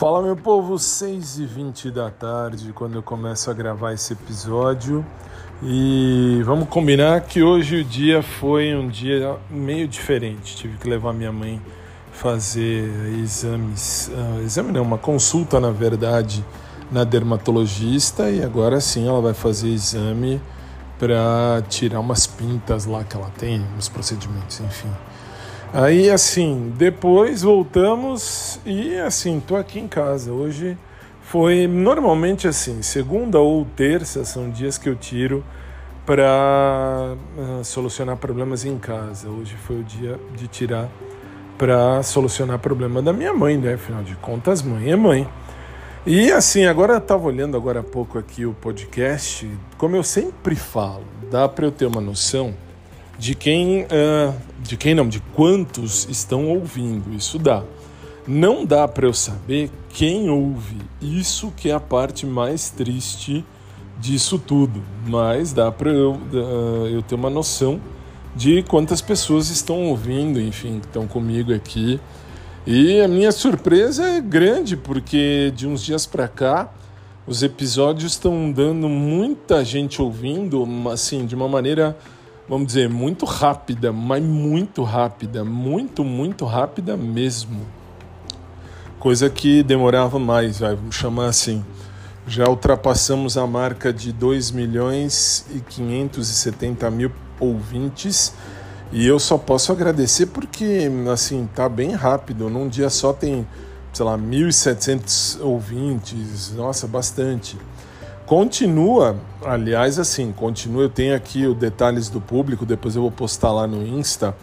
Fala meu povo, 6 e 20 da tarde quando eu começo a gravar esse episódio e vamos combinar que hoje o dia foi um dia meio diferente. Tive que levar minha mãe fazer exames, uh, exame não, uma consulta na verdade na dermatologista e agora sim ela vai fazer exame para tirar umas pintas lá que ela tem, uns procedimentos, enfim. Aí assim, depois voltamos e assim, tô aqui em casa. Hoje foi normalmente assim, segunda ou terça são dias que eu tiro para uh, ah, solucionar problemas em casa. Hoje foi o dia de tirar para solucionar problema da minha mãe, né? Afinal de contas, mãe é mãe. E assim, agora eu estava olhando agora há pouco aqui o podcast, como eu sempre falo, dá para eu ter uma noção de quem, uh, de quem não, de quantos estão ouvindo. Isso dá. Não dá para eu saber quem ouve. Isso que é a parte mais triste disso tudo. Mas dá para eu, uh, eu ter uma noção de quantas pessoas estão ouvindo, enfim, estão comigo aqui. E a minha surpresa é grande porque de uns dias para cá os episódios estão dando muita gente ouvindo, assim, de uma maneira vamos dizer, muito rápida, mas muito rápida, muito, muito rápida mesmo. Coisa que demorava mais, vai, vamos chamar assim. Já ultrapassamos a marca de 2 milhões e 570 mil ouvintes e eu só posso agradecer porque, assim, tá bem rápido. Num dia só tem, sei lá, 1.700 ouvintes, nossa, bastante. Continua, aliás, assim, continua. Eu tenho aqui os detalhes do público, depois eu vou postar lá no Insta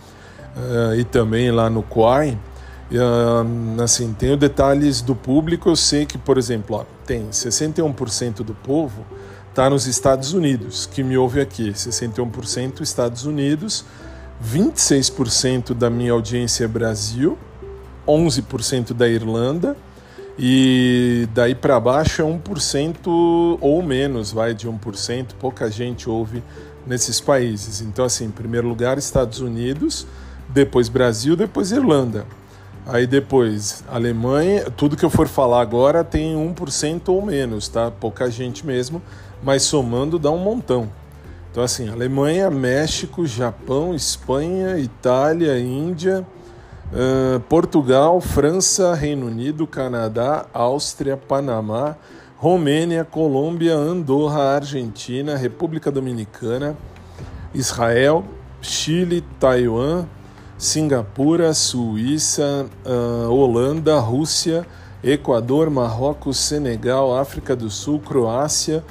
uh, e também lá no Quai. Uh, assim, tenho detalhes do público. Eu sei que, por exemplo, ó, tem 61% do povo está nos Estados Unidos, que me ouve aqui. 61% Estados Unidos, 26% da minha audiência é Brasil, 11% da Irlanda e daí para baixo é 1% ou menos, vai de 1%, pouca gente ouve nesses países. Então, assim, em primeiro lugar, Estados Unidos, depois Brasil, depois Irlanda. Aí depois Alemanha, tudo que eu for falar agora tem 1% ou menos, tá? Pouca gente mesmo, mas somando dá um montão. Então, assim, Alemanha, México, Japão, Espanha, Itália, Índia, Portugal, França, Reino Unido, Canadá, Áustria, Panamá, Romênia, Colômbia, Andorra, Argentina, República Dominicana, Israel, Chile, Taiwan, Singapura, Suíça, uh, Holanda, Rússia, Equador, Marrocos, Senegal, África do Sul, Croácia,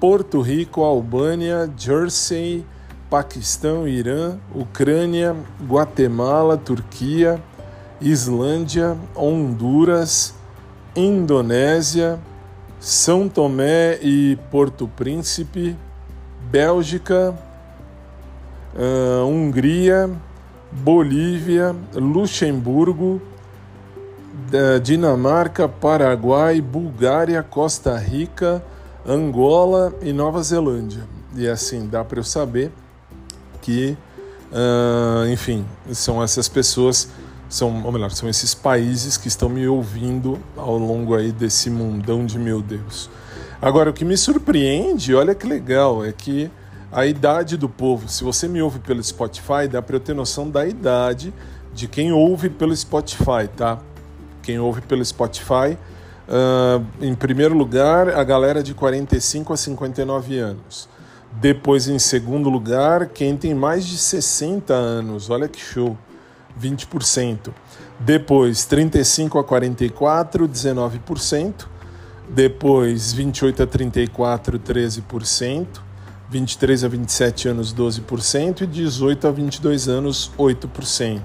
Porto Rico, Albânia, Jersey, Paquistão, Irã, Ucrânia, Guatemala, Turquia, Islândia, Honduras, Indonésia, São Tomé e Porto Príncipe, Bélgica, uh, Hungria, Bolívia, Luxemburgo, Dinamarca, Paraguai, Bulgária, Costa Rica, Angola e Nova Zelândia. E assim dá para eu saber que, uh, enfim, são essas pessoas, são, ou melhor, são esses países que estão me ouvindo ao longo aí desse mundão de meu Deus. Agora, o que me surpreende, olha que legal, é que a idade do povo, se você me ouve pelo Spotify, dá para eu ter noção da idade de quem ouve pelo Spotify, tá? Quem ouve pelo Spotify, uh, em primeiro lugar, a galera de 45 a 59 anos. Depois, em segundo lugar, quem tem mais de 60 anos, olha que show, 20%. Depois, 35 a 44, 19%. Depois, 28 a 34, 13%. 23 a 27 anos, 12%. E 18 a 22 anos, 8%.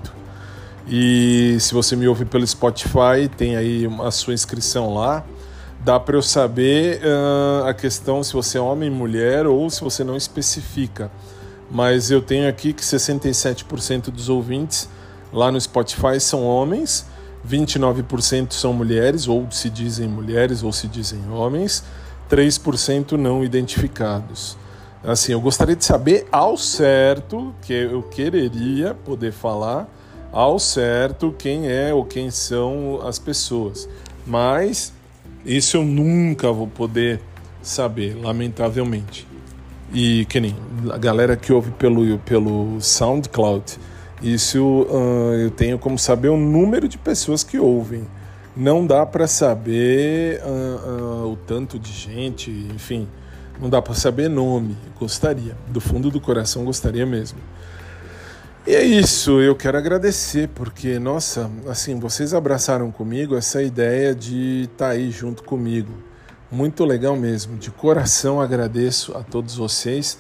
E se você me ouve pelo Spotify, tem aí a sua inscrição lá dá para eu saber uh, a questão se você é homem, mulher ou se você não especifica. Mas eu tenho aqui que 67% dos ouvintes lá no Spotify são homens, 29% são mulheres, ou se dizem mulheres ou se dizem homens, 3% não identificados. Assim, eu gostaria de saber ao certo, que eu quereria poder falar ao certo quem é ou quem são as pessoas. Mas isso eu nunca vou poder saber, lamentavelmente. E que nem a galera que ouve pelo, pelo SoundCloud, isso uh, eu tenho como saber o número de pessoas que ouvem. Não dá para saber uh, uh, o tanto de gente, enfim, não dá para saber nome. Gostaria, do fundo do coração gostaria mesmo. E é isso, eu quero agradecer porque, nossa, assim, vocês abraçaram comigo essa ideia de estar tá aí junto comigo. Muito legal mesmo, de coração agradeço a todos vocês,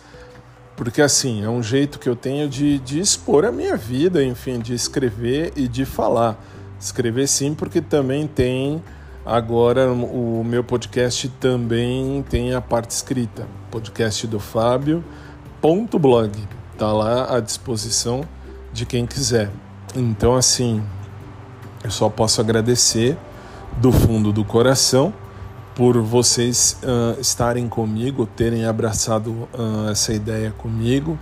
porque assim, é um jeito que eu tenho de, de expor a minha vida, enfim, de escrever e de falar. Escrever sim, porque também tem agora o meu podcast também tem a parte escrita, podcast do Fábio ponto blog Tá lá à disposição de quem quiser. Então, assim, eu só posso agradecer do fundo do coração por vocês uh, estarem comigo, terem abraçado uh, essa ideia comigo.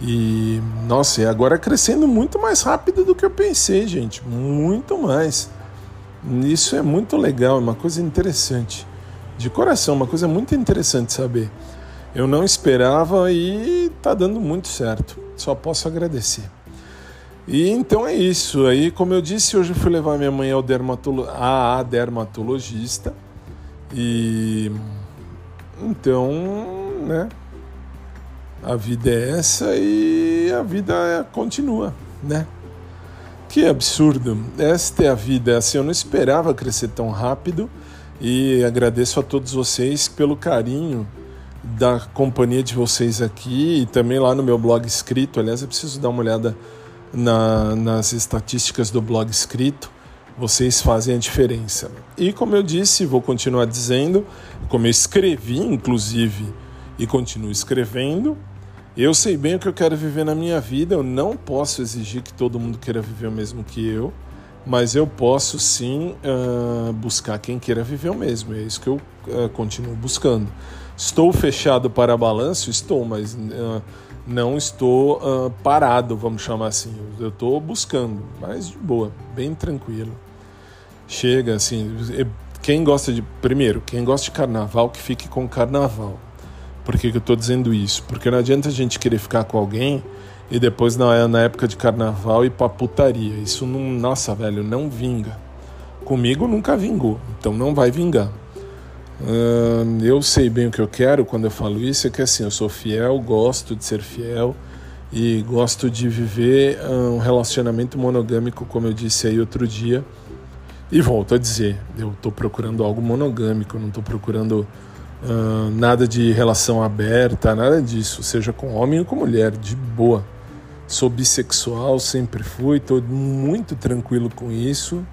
E, nossa, e agora crescendo muito mais rápido do que eu pensei, gente. Muito mais. Isso é muito legal, é uma coisa interessante. De coração, uma coisa muito interessante saber. Eu não esperava e tá dando muito certo. Só posso agradecer. E então é isso. Aí, como eu disse, hoje eu fui levar minha mãe ao dermatolo a dermatologista. E então, né? A vida é essa e a vida continua, né? Que absurdo. Esta é a vida. Assim, eu não esperava crescer tão rápido e agradeço a todos vocês pelo carinho da companhia de vocês aqui e também lá no meu blog escrito. Aliás, eu preciso dar uma olhada na, nas estatísticas do blog escrito. Vocês fazem a diferença. E como eu disse, vou continuar dizendo, como eu escrevi, inclusive, e continuo escrevendo, eu sei bem o que eu quero viver na minha vida. Eu não posso exigir que todo mundo queira viver o mesmo que eu, mas eu posso sim uh, buscar quem queira viver o mesmo. É isso que eu uh, continuo buscando. Estou fechado para balanço? Estou, mas uh, não estou uh, parado, vamos chamar assim. Eu estou buscando, mas de boa, bem tranquilo. Chega assim, quem gosta de. Primeiro, quem gosta de carnaval, que fique com carnaval. Por que, que eu estou dizendo isso? Porque não adianta a gente querer ficar com alguém e depois na, na época de carnaval ir pra putaria. Isso não. Nossa, velho, não vinga. Comigo nunca vingou, então não vai vingar eu sei bem o que eu quero quando eu falo isso, é que assim, eu sou fiel, gosto de ser fiel e gosto de viver um relacionamento monogâmico, como eu disse aí outro dia. E volto a dizer, eu estou procurando algo monogâmico, não estou procurando uh, nada de relação aberta, nada disso, seja com homem ou com mulher, de boa. Sou bissexual, sempre fui, estou muito tranquilo com isso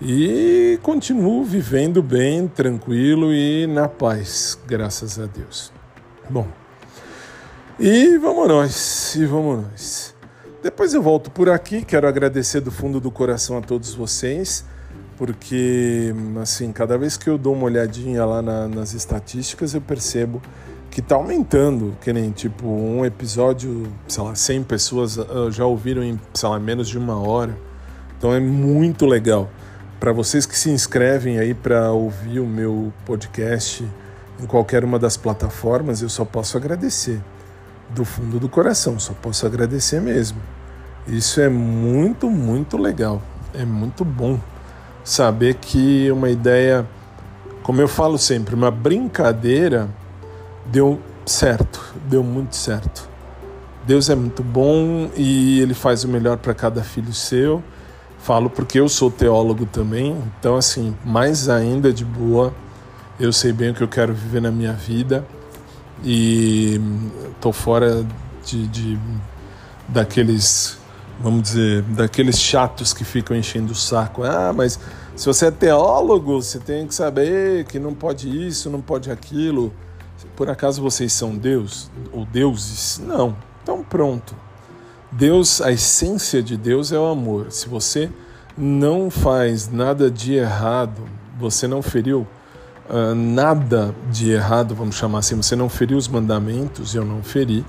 e continuo vivendo bem, tranquilo e na paz, graças a Deus. Bom, e vamos nós, e vamos nós. Depois eu volto por aqui, quero agradecer do fundo do coração a todos vocês, porque assim, cada vez que eu dou uma olhadinha lá na, nas estatísticas, eu percebo que está aumentando, que nem tipo um episódio, sei lá, 100 pessoas uh, já ouviram em, sei lá, menos de uma hora. Então é muito legal. Para vocês que se inscrevem aí para ouvir o meu podcast em qualquer uma das plataformas, eu só posso agradecer. Do fundo do coração, só posso agradecer mesmo. Isso é muito, muito legal. É muito bom saber que uma ideia, como eu falo sempre, uma brincadeira deu certo, deu muito certo. Deus é muito bom e ele faz o melhor para cada filho seu. Falo porque eu sou teólogo também, então assim, mais ainda de boa, eu sei bem o que eu quero viver na minha vida e tô fora de, de daqueles, vamos dizer, daqueles chatos que ficam enchendo o saco. Ah, mas se você é teólogo, você tem que saber que não pode isso, não pode aquilo. Por acaso vocês são Deus ou deuses? Não. Então pronto. Deus, a essência de Deus é o amor. Se você não faz nada de errado, você não feriu uh, nada de errado, vamos chamar assim, você não feriu os mandamentos, eu não feri.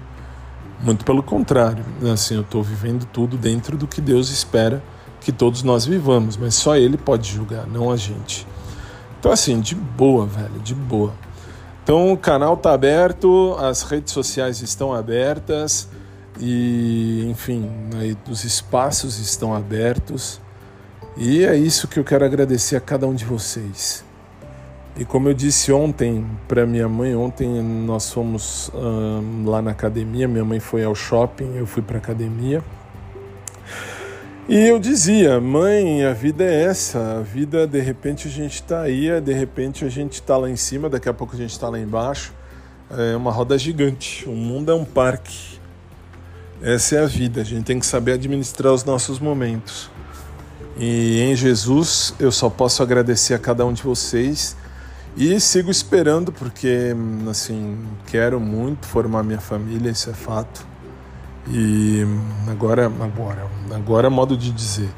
Muito pelo contrário, assim, eu estou vivendo tudo dentro do que Deus espera que todos nós vivamos, mas só Ele pode julgar, não a gente. Então, assim, de boa, velho, de boa. Então, o canal tá aberto, as redes sociais estão abertas e, enfim, aí, os espaços estão abertos. E é isso que eu quero agradecer a cada um de vocês. E como eu disse ontem para minha mãe, ontem nós fomos lá na academia, minha mãe foi ao shopping, eu fui para academia. E eu dizia, mãe, a vida é essa, a vida de repente a gente está aí, de repente a gente está lá em cima, daqui a pouco a gente está lá embaixo. É uma roda gigante, o mundo é um parque. Essa é a vida, a gente tem que saber administrar os nossos momentos. E em Jesus eu só posso agradecer a cada um de vocês e sigo esperando porque assim, quero muito formar minha família, isso é fato. E agora, agora, agora é modo de dizer.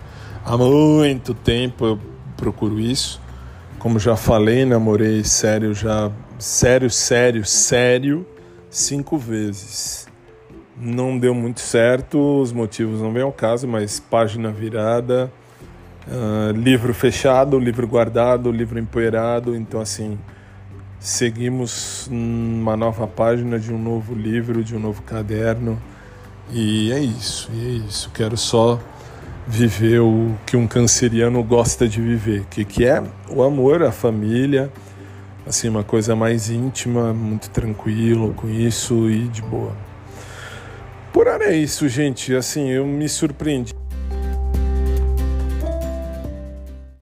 Há muito tempo eu procuro isso. Como já falei, namorei sério já sério, sério, sério cinco vezes. Não deu muito certo, os motivos não vêm ao caso, mas página virada, uh, livro fechado, livro guardado, livro empoeirado. Então, assim, seguimos uma nova página de um novo livro, de um novo caderno. E é isso, e é isso. Quero só viver o que um canceriano gosta de viver, que, que é o amor, a família, assim, uma coisa mais íntima, muito tranquilo com isso e de boa. É isso, gente. Assim, eu me surpreendi.